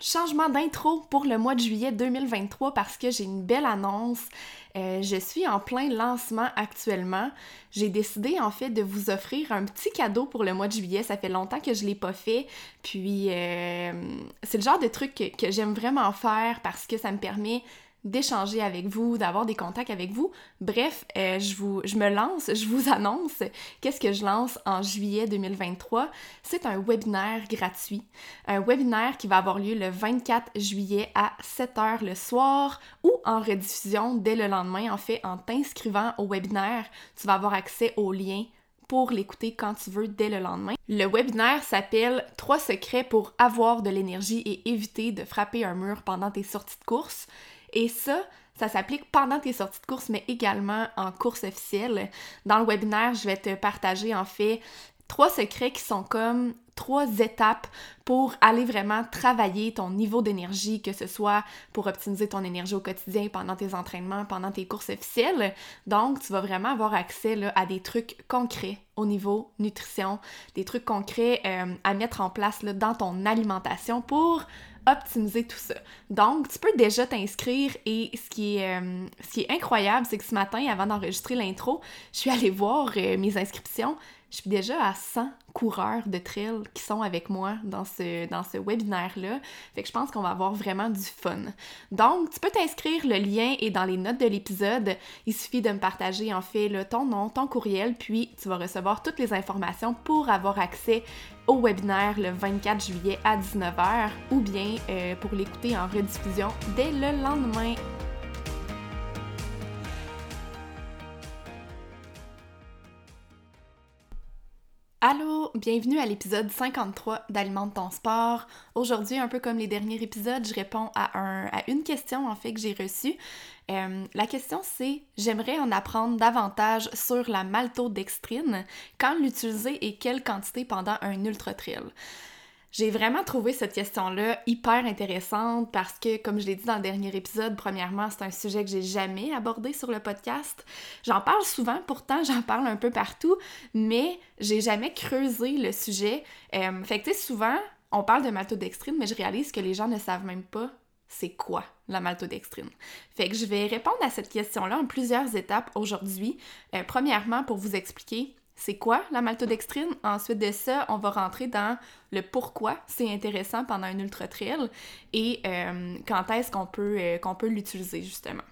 Changement d'intro pour le mois de juillet 2023 parce que j'ai une belle annonce. Euh, je suis en plein lancement actuellement. J'ai décidé en fait de vous offrir un petit cadeau pour le mois de juillet. Ça fait longtemps que je l'ai pas fait. Puis euh, c'est le genre de truc que j'aime vraiment faire parce que ça me permet d'échanger avec vous, d'avoir des contacts avec vous. Bref, euh, je, vous, je me lance, je vous annonce qu'est-ce que je lance en juillet 2023. C'est un webinaire gratuit. Un webinaire qui va avoir lieu le 24 juillet à 7h le soir ou en rediffusion dès le lendemain. En fait, en t'inscrivant au webinaire, tu vas avoir accès au lien pour l'écouter quand tu veux dès le lendemain. Le webinaire s'appelle 3 secrets pour avoir de l'énergie et éviter de frapper un mur pendant tes sorties de course. Et ça, ça s'applique pendant tes sorties de course, mais également en course officielle. Dans le webinaire, je vais te partager en fait trois secrets qui sont comme trois étapes pour aller vraiment travailler ton niveau d'énergie, que ce soit pour optimiser ton énergie au quotidien pendant tes entraînements, pendant tes courses officielles. Donc, tu vas vraiment avoir accès à des trucs concrets au niveau nutrition, des trucs concrets euh, à mettre en place dans ton alimentation pour optimiser tout ça. Donc, tu peux déjà t'inscrire et ce qui est, euh, ce qui est incroyable, c'est que ce matin, avant d'enregistrer l'intro, je suis allée voir euh, mes inscriptions. Je suis déjà à 100 coureurs de trail qui sont avec moi dans ce, dans ce webinaire-là. Fait que je pense qu'on va avoir vraiment du fun. Donc, tu peux t'inscrire, le lien est dans les notes de l'épisode. Il suffit de me partager en fait ton nom, ton courriel, puis tu vas recevoir toutes les informations pour avoir accès au webinaire le 24 juillet à 19h ou bien euh, pour l'écouter en rediffusion dès le lendemain. Allô, bienvenue à l'épisode 53 d'Alimente ton sport. Aujourd'hui, un peu comme les derniers épisodes, je réponds à, un, à une question en fait que j'ai reçue. Euh, la question c'est j'aimerais en apprendre davantage sur la maltodextrine, quand l'utiliser et quelle quantité pendant un ultra trail. J'ai vraiment trouvé cette question-là hyper intéressante parce que, comme je l'ai dit dans le dernier épisode, premièrement, c'est un sujet que j'ai jamais abordé sur le podcast. J'en parle souvent, pourtant j'en parle un peu partout, mais j'ai jamais creusé le sujet. Euh, fait que, tu sais, souvent, on parle de maltodextrine, mais je réalise que les gens ne savent même pas c'est quoi la maltodextrine. Fait que je vais répondre à cette question-là en plusieurs étapes aujourd'hui. Euh, premièrement, pour vous expliquer c'est quoi la maltodextrine? Ensuite de ça, on va rentrer dans le pourquoi c'est intéressant pendant un ultra trail et euh, quand est-ce qu'on peut, euh, qu'on peut l'utiliser justement.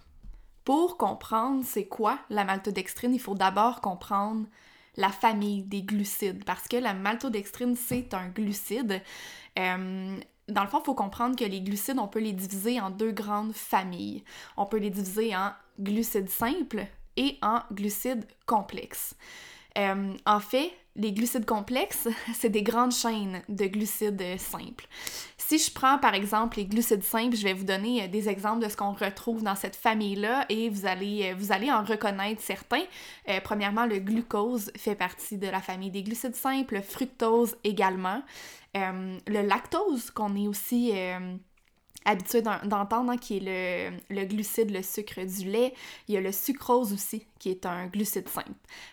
Pour comprendre c'est quoi la maltodextrine, il faut d'abord comprendre la famille des glucides parce que la maltodextrine c'est un glucide. Euh, dans le fond, il faut comprendre que les glucides, on peut les diviser en deux grandes familles. On peut les diviser en glucides simples et en glucides complexes. Euh, en fait, les glucides complexes, c'est des grandes chaînes de glucides simples. Si je prends par exemple les glucides simples, je vais vous donner euh, des exemples de ce qu'on retrouve dans cette famille-là et vous allez, euh, vous allez en reconnaître certains. premièrement, le glucose fait partie de la famille des glucides simples, le fructose également. le lactose, qu'on est aussi habitué d'entendre, hein, qui est le, glucide, le sucre du lait. Il y a le sucrose aussi, qui est un glucide simple.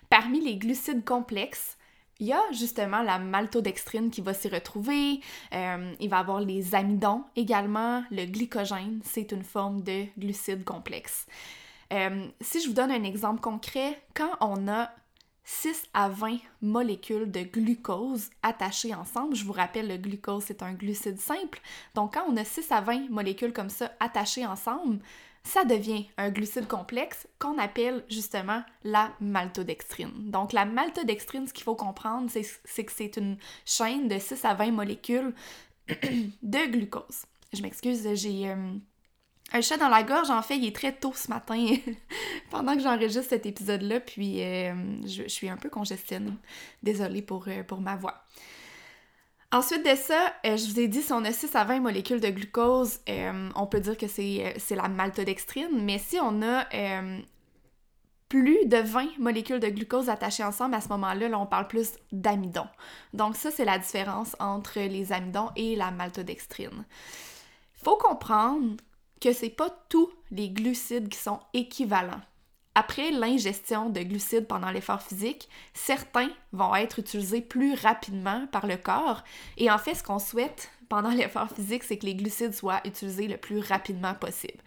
Parmi les glucides complexes, il y a justement la maltodextrine qui va s'y retrouver. Euh, il va y avoir les amidons également. Le glycogène, c'est une forme de glucide complexe. Euh, si je vous donne un exemple concret, quand on a 6 à 20 molécules de glucose attachées ensemble. Je vous rappelle, le glucose, c'est un glucide simple. Donc, quand on a 6 à 20 molécules comme ça attachées ensemble, ça devient un glucide complexe qu'on appelle justement la maltodextrine. Donc, la maltodextrine, ce qu'il faut comprendre, c'est que c'est une chaîne de 6 à 20 molécules de glucose. Je m'excuse, j'ai... Euh, un chat dans la gorge, en fait, il est très tôt ce matin pendant que j'enregistre cet épisode-là, puis euh, je, suis un peu congestionnée. Désolée pour, euh, pour ma voix. Ensuite de ça, euh, je vous ai dit, si on a 6 à 20 molécules de glucose, on peut dire que c'est la maltodextrine, mais si on a plus de 20 molécules de glucose attachées ensemble, à ce moment-là, là, on parle plus d'amidon. Donc ça, c'est la différence entre les amidons et la maltodextrine. Faut comprendre que c'est pas tous les glucides qui sont équivalents. Après l'ingestion de glucides pendant l'effort physique, certains vont être utilisés plus rapidement par le corps et en fait ce qu'on souhaite pendant l'effort physique, c'est que les glucides soient utilisés le plus rapidement possible.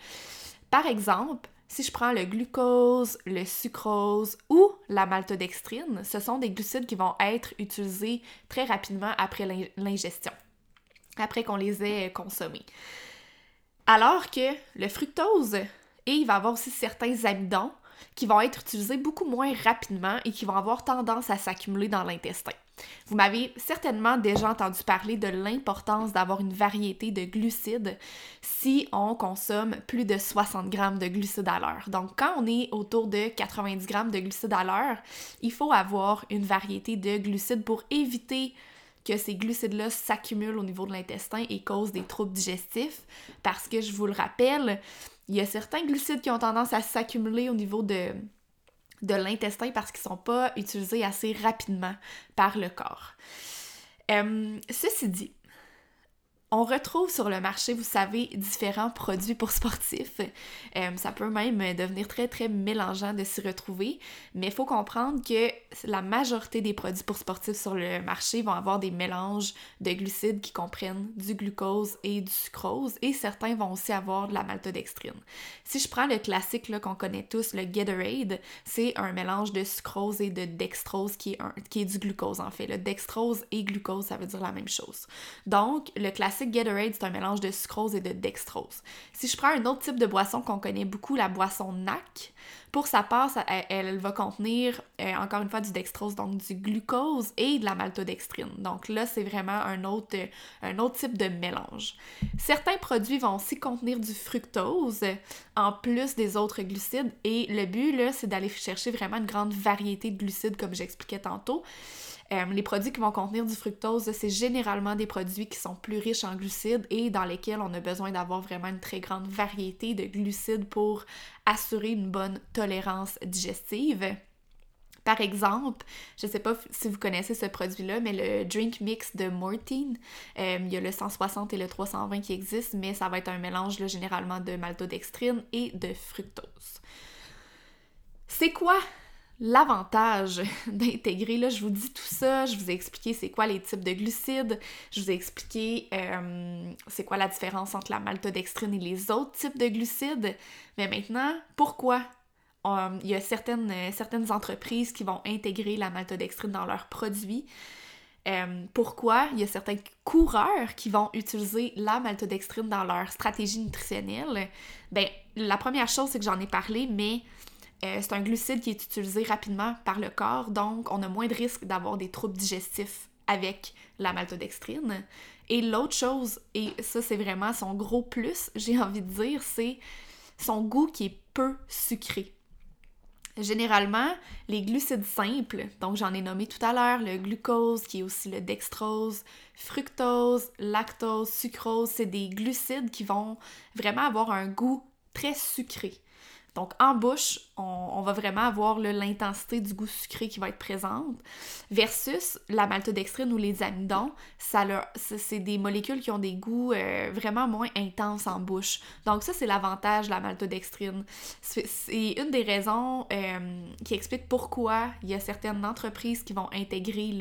Par exemple, si je prends le glucose, le sucrose ou la maltodextrine, ce sont des glucides qui vont être utilisés très rapidement après l'ingestion, après qu'on les ait consommés. Alors que le fructose, et il va avoir aussi certains amidons qui vont être utilisés beaucoup moins rapidement et qui vont avoir tendance à s'accumuler dans l'intestin. Vous m'avez certainement déjà entendu parler de l'importance d'avoir une variété de glucides si on consomme plus de 60 grammes de glucides à l'heure. Donc, quand on est autour de 90 grammes de glucides à l'heure, il faut avoir une variété de glucides pour éviter que ces glucides-là s'accumulent au niveau de l'intestin et causent des troubles digestifs parce que je vous le rappelle, il y a certains glucides qui ont tendance à s'accumuler au niveau de, l'intestin parce qu'ils ne sont pas utilisés assez rapidement par le corps. Euh, ceci dit, on retrouve sur le marché, vous savez, différents produits pour sportifs. Euh, ça peut même devenir très, très mélangeant de s'y retrouver, mais il faut comprendre que la majorité des produits pour sportifs sur le marché vont avoir des mélanges de glucides qui comprennent du glucose et du sucrose, et certains vont aussi avoir de la maltodextrine. Si je prends le classique qu'on connaît tous, le Gatorade, c'est un mélange de sucrose et de dextrose qui est, du glucose en fait. Le dextrose et glucose, ça veut dire la même chose. Donc, le classique Gatorade, c'est un mélange de sucrose et de dextrose. Si je prends un autre type de boisson qu'on connaît beaucoup, la boisson NAC, pour sa part, elle, va contenir euh, encore une fois du dextrose, donc du glucose et de la maltodextrine. Donc là, c'est vraiment un autre, un autre type de mélange. Certains produits vont aussi contenir du fructose en plus des autres glucides et le but, là, c'est d'aller chercher vraiment une grande variété de glucides, comme j'expliquais tantôt. Euh, les produits qui vont contenir du fructose, c'est généralement des produits qui sont plus riches en glucides et dans lesquels on a besoin d'avoir vraiment une très grande variété de glucides pour assurer une bonne tolérance digestive. Par exemple, je ne sais pas si vous connaissez ce produit-là, mais le drink mix de Mortine, euh, il y a le 160 et le 320 qui existent, mais ça va être un mélange généralement de maltodextrine et de fructose. C'est quoi l'avantage d'intégrer, là, je vous dis tout ça, je vous ai expliqué c'est quoi les types de glucides, je vous ai expliqué euh, c'est quoi la différence entre la maltodextrine et les autres types de glucides, mais maintenant, pourquoi? Euh, il y a certaines, certaines entreprises qui vont intégrer la maltodextrine dans leurs produits. Euh, pourquoi? Il y a certains coureurs qui vont utiliser la maltodextrine dans leur stratégie nutritionnelle? Ben, la première chose, c'est que j'en ai parlé, mais euh, c'est un glucide qui est utilisé rapidement par le corps, donc on a moins de risque d'avoir des troubles digestifs avec la maltodextrine. Et l'autre chose, et ça c'est vraiment son gros plus, j'ai envie de dire, c'est son goût qui est peu sucré. Généralement, les glucides simples, donc j'en ai nommé tout à l'heure, le glucose qui est aussi le dextrose, fructose, lactose, sucrose, c'est des glucides qui vont vraiment avoir un goût très sucré. Donc en bouche, on, va vraiment avoir l'intensité du goût sucré qui va être présente, versus la maltodextrine ou les amidons, c'est des molécules qui ont des goûts euh, vraiment moins intenses en bouche. Donc ça, c'est l'avantage de la maltodextrine. C'est une des raisons euh, qui explique pourquoi il y a certaines entreprises qui vont intégrer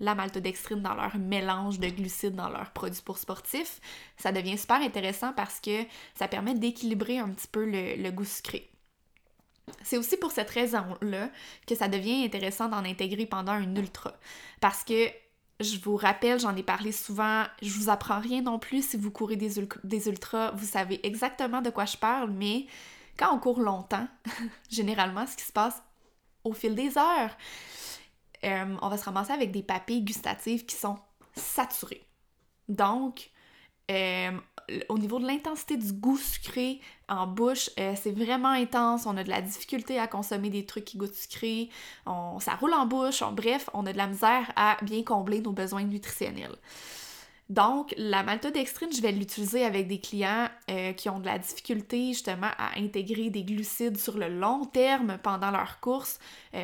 la maltodextrine dans leur mélange de glucides dans leurs produits pour sportifs. Ça devient super intéressant parce que ça permet d'équilibrer un petit peu le goût sucré. C'est aussi pour cette raison-là que ça devient intéressant d'en intégrer pendant un ultra. Parce que je vous rappelle, j'en ai parlé souvent, je vous apprends rien non plus si vous courez des, des ultras, vous savez exactement de quoi je parle, mais quand on court longtemps, généralement, ce qui se passe au fil des heures, euh, on va se ramasser avec des papilles gustatives qui sont saturées. Donc, euh, au niveau de l'intensité du goût sucré en bouche, euh, c'est vraiment intense. On a de la difficulté à consommer des trucs qui goûtent sucré. On, ça roule en bouche. bref, on a de la misère à bien combler nos besoins nutritionnels. Donc, la maltodextrine, je vais l'utiliser avec des clients euh, qui ont de la difficulté justement à intégrer des glucides sur le long terme pendant leur course.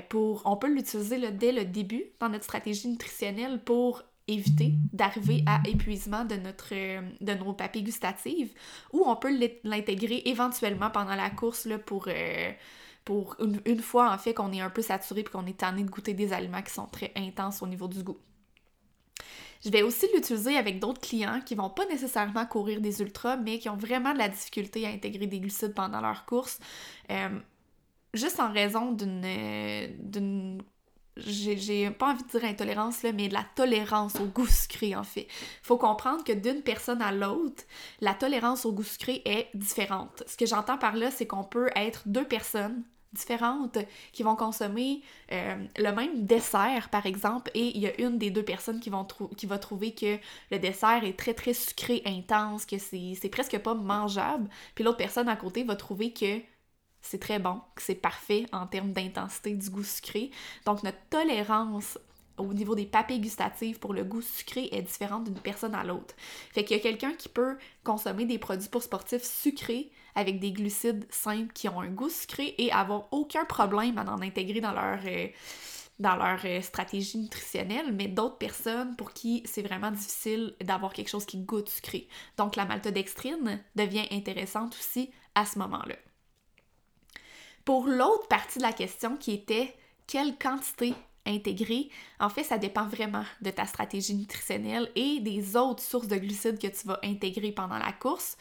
pour, on peut l'utiliser dès le début dans notre stratégie nutritionnelle pour éviter d'arriver à épuisement de, de nos papilles gustatives ou on peut l'intégrer éventuellement pendant la course pour, euh, une, fois en fait qu'on est un peu saturé et qu'on est tanné de goûter des aliments qui sont très intenses au niveau du goût. Je vais aussi l'utiliser avec d'autres clients qui vont pas nécessairement courir des ultras, mais qui ont vraiment de la difficulté à intégrer des glucides pendant leur course, euh, juste en raison d'une j'ai pas envie de dire intolérance, là, mais de la tolérance au goût sucré, en fait. Faut comprendre que d'une personne à l'autre, la tolérance au goût sucré est différente. Ce que j'entends par là, c'est qu'on peut être deux personnes différentes qui vont consommer euh, le même dessert, par exemple, et il y a une des deux personnes qui, vont qui va trouver que le dessert est très, très sucré, intense, que c'est presque pas mangeable, puis l'autre personne à côté va trouver que c'est très bon, c'est parfait en termes d'intensité du goût sucré. Donc notre tolérance au niveau des papilles gustatives pour le goût sucré est différente d'une personne à l'autre. Fait qu'il y a quelqu'un qui peut consommer des produits pour sportifs sucrés avec des glucides simples qui ont un goût sucré et avoir aucun problème à en intégrer dans leur euh, euh, stratégie nutritionnelle, mais d'autres personnes pour qui c'est vraiment difficile d'avoir quelque chose qui goûte sucré. Donc la maltodextrine devient intéressante aussi à ce moment-là. Pour l'autre partie de la question qui était quelle quantité intégrer, en fait, ça dépend vraiment de ta stratégie nutritionnelle et des autres sources de glucides que tu vas intégrer pendant la course.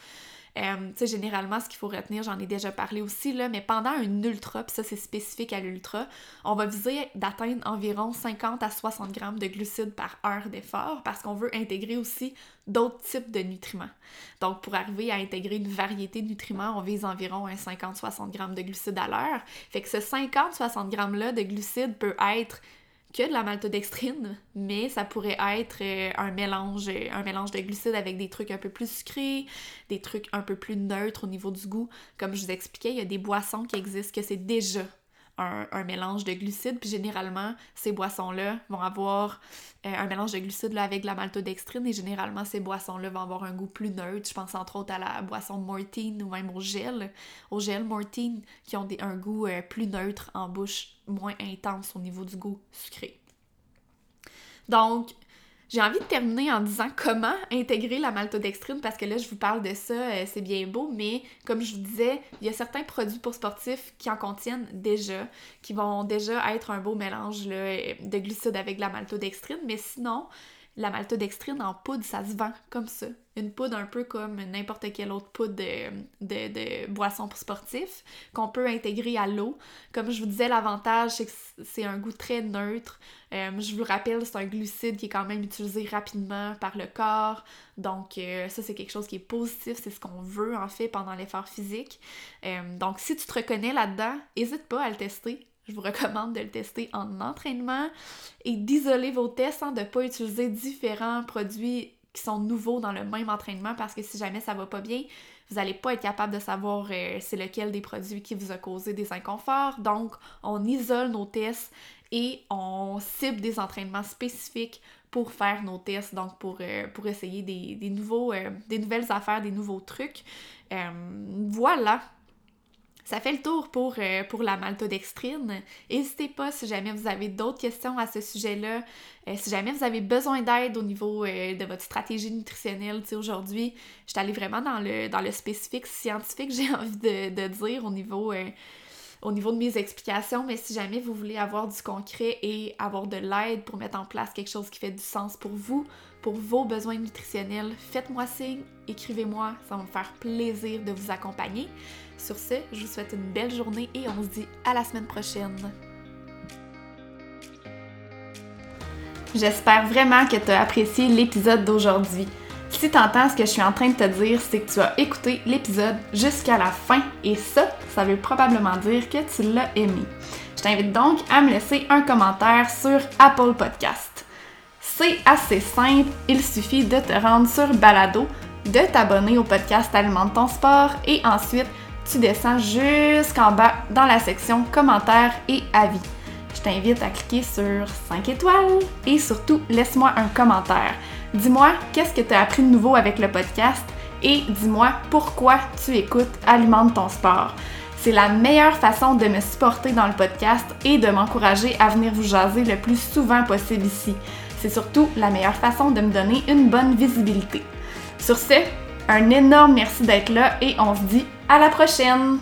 Euh, généralement, ce qu'il faut retenir, j'en ai déjà parlé aussi, là, mais pendant un ultra, puis ça c'est spécifique à l'ultra, on va viser d'atteindre environ 50 à 60 grammes de glucides par heure d'effort parce qu'on veut intégrer aussi d'autres types de nutriments. Donc, pour arriver à intégrer une variété de nutriments, on vise environ un 50-60 grammes de glucides à l'heure. Fait que ce 50-60 grammes-là de glucides peut être que de la maltodextrine, mais ça pourrait être euh, un mélange, un mélange de glucides avec des trucs un peu plus sucrés, des trucs un peu plus neutres au niveau du goût. Comme je vous expliquais, il y a des boissons qui existent que c'est déjà un, mélange de glucides. Puis généralement, ces boissons-là vont avoir euh, un mélange de glucides avec la maltodextrine et généralement, ces boissons-là vont avoir un goût plus neutre. Je pense entre autres à la boisson Mortine ou même au gel, au gel Mortine qui ont des, un goût euh, plus neutre en bouche, moins intense au niveau du goût sucré. Donc, j'ai envie de terminer en disant comment intégrer la maltodextrine parce que là, je vous parle de ça, euh, c'est bien beau, mais comme je vous disais, il y a certains produits pour sportifs qui en contiennent déjà, qui vont déjà être un beau mélange de glucides avec de la maltodextrine, mais sinon, la maltodextrine en poudre, ça se vend comme ça. Une poudre un peu comme n'importe quelle autre poudre de, boisson pour sportif qu'on peut intégrer à l'eau. Comme je vous disais, l'avantage, c'est que c'est un goût très neutre. Euh, je vous rappelle, c'est un glucide qui est quand même utilisé rapidement par le corps. Donc, euh, ça, c'est quelque chose qui est positif. C'est ce qu'on veut, en fait, pendant l'effort physique. Euh, donc, si tu te reconnais là-dedans, n'hésite pas à le tester. Je vous recommande de le tester en entraînement et d'isoler vos tests, hein, de ne pas utiliser différents produits qui sont nouveaux dans le même entraînement parce que si jamais ça va pas bien, vous n'allez pas être capable de savoir euh, c'est lequel des produits qui vous a causé des inconforts. Donc, on isole nos tests et on cible des entraînements spécifiques pour faire nos tests, donc pour, euh, pour essayer des, nouveaux, euh, des nouvelles affaires, des nouveaux trucs. voilà, ça fait le tour pour, euh, pour la maltodextrine. N'hésitez pas si jamais vous avez d'autres questions à ce sujet-là, euh, si jamais vous avez besoin d'aide au niveau euh, de votre stratégie nutritionnelle. Tu sais, aujourd'hui, je suis allée vraiment dans le, dans le spécifique scientifique, j'ai envie de, dire, au niveau au niveau de mes explications, mais si jamais vous voulez avoir du concret et avoir de l'aide pour mettre en place quelque chose qui fait du sens pour vous, pour vos besoins nutritionnels, faites-moi signe, écrivez-moi, ça va me faire plaisir de vous accompagner. Sur ce, je vous souhaite une belle journée et on se dit à la semaine prochaine. J'espère vraiment que tu as apprécié l'épisode d'aujourd'hui. Si tu entends ce que je suis en train de te dire, c'est que tu as écouté l'épisode jusqu'à la fin et ça, ça veut probablement dire que tu l'as aimé. Je t'invite donc à me laisser un commentaire sur Apple Podcast. C'est assez simple, il suffit de te rendre sur Balado, de t'abonner au podcast Alimente ton sport et ensuite tu descends jusqu'en bas dans la section commentaires et avis. Je t'invite à cliquer sur 5 étoiles et surtout laisse-moi un commentaire. Dis-moi qu'est-ce que tu as appris de nouveau avec le podcast et dis-moi pourquoi tu écoutes Alimente ton sport. C'est la meilleure façon de me supporter dans le podcast et de m'encourager à venir vous jaser le plus souvent possible ici. C'est surtout la meilleure façon de me donner une bonne visibilité. Sur ce, un énorme merci d'être là et on se dit à la prochaine!